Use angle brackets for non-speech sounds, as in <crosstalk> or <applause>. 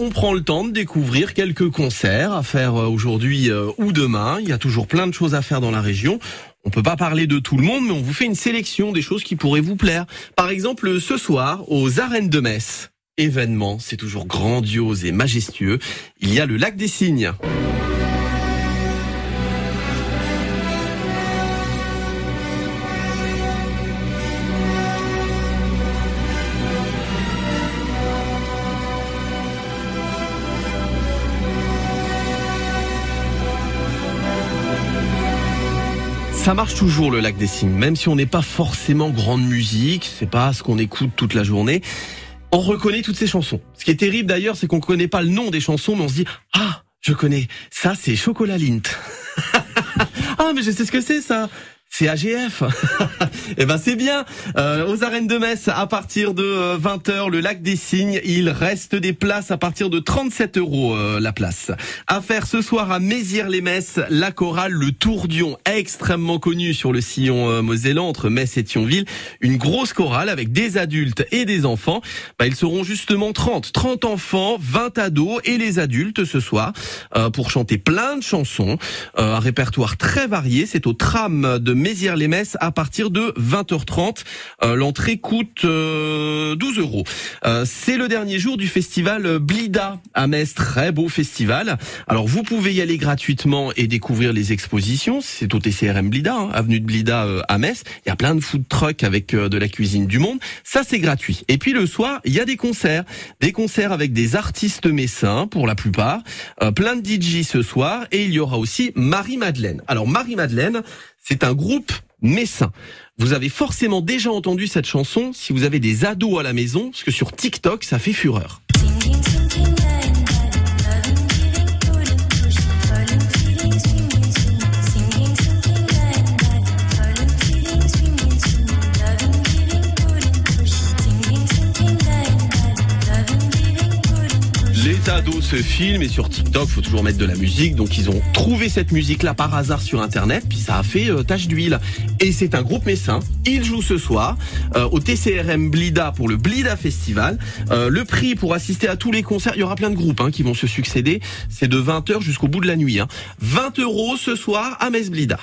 on prend le temps de découvrir quelques concerts à faire euh, aujourd'hui euh, ou demain. Il y a toujours plein de choses à faire dans la région. On peut pas parler de tout le monde, mais on vous fait une sélection des choses qui pourraient vous plaire. Par exemple, ce soir, aux arènes de Metz. Événement, c'est toujours grandiose et majestueux. Il y a le lac des Cygnes. Ça marche toujours le lac des Cygnes, même si on n'est pas forcément grande musique, c'est pas ce qu'on écoute toute la journée. On reconnaît toutes ces chansons. Ce qui est terrible d'ailleurs, c'est qu'on connaît pas le nom des chansons, mais on se dit ah, je connais. Ça, c'est Chocolat Lint. <laughs> ah, mais je sais ce que c'est ça. C'est AGF. <laughs> eh ben c'est bien. Euh, aux arènes de Metz, à partir de 20h, euh, le lac des Cygnes, il reste des places à partir de 37 euros euh, la place. À faire ce soir à Mézières-les-Metz, la chorale Le Tourdion, extrêmement connue sur le sillon mosellan entre Metz et Thionville. Une grosse chorale avec des adultes et des enfants. Bah, ils seront justement 30. 30 enfants, 20 ados et les adultes ce soir pour chanter plein de chansons. un répertoire très varié. C'est au tram de Mézières-les-Messes à partir de 20h30. Euh, l'entrée coûte 12 euh, euros. Euh, c'est le dernier jour du festival Blida à Metz. Très beau festival. Alors vous pouvez y aller gratuitement et découvrir les expositions. C'est au TCRM Blida, hein, avenue de Blida à Metz. Il y a plein de food trucks avec de la cuisine du monde. Ça c'est gratuit. Et puis le soir, il y a des concerts. Des concerts avec des artistes messins pour la plupart. plein de DJ ce soir. Et il y aura aussi Marie-Madeleine. Alors Marie-Madeleine, c'est un groupe messin. Vous avez forcément déjà entendu cette chanson si vous avez des ados à la maison, parce que sur TikTok, ça fait fureur. Ados ce film et sur TikTok, faut toujours mettre de la musique. Donc ils ont trouvé cette musique-là par hasard sur Internet, puis ça a fait euh, tache d'huile. Et c'est un groupe messin. Il joue ce soir euh, au TCRM Blida pour le Blida Festival. Euh, le prix pour assister à tous les concerts, il y aura plein de groupes hein, qui vont se succéder. C'est de 20h jusqu'au bout de la nuit. Hein. 20 euros ce soir à Metz Blida.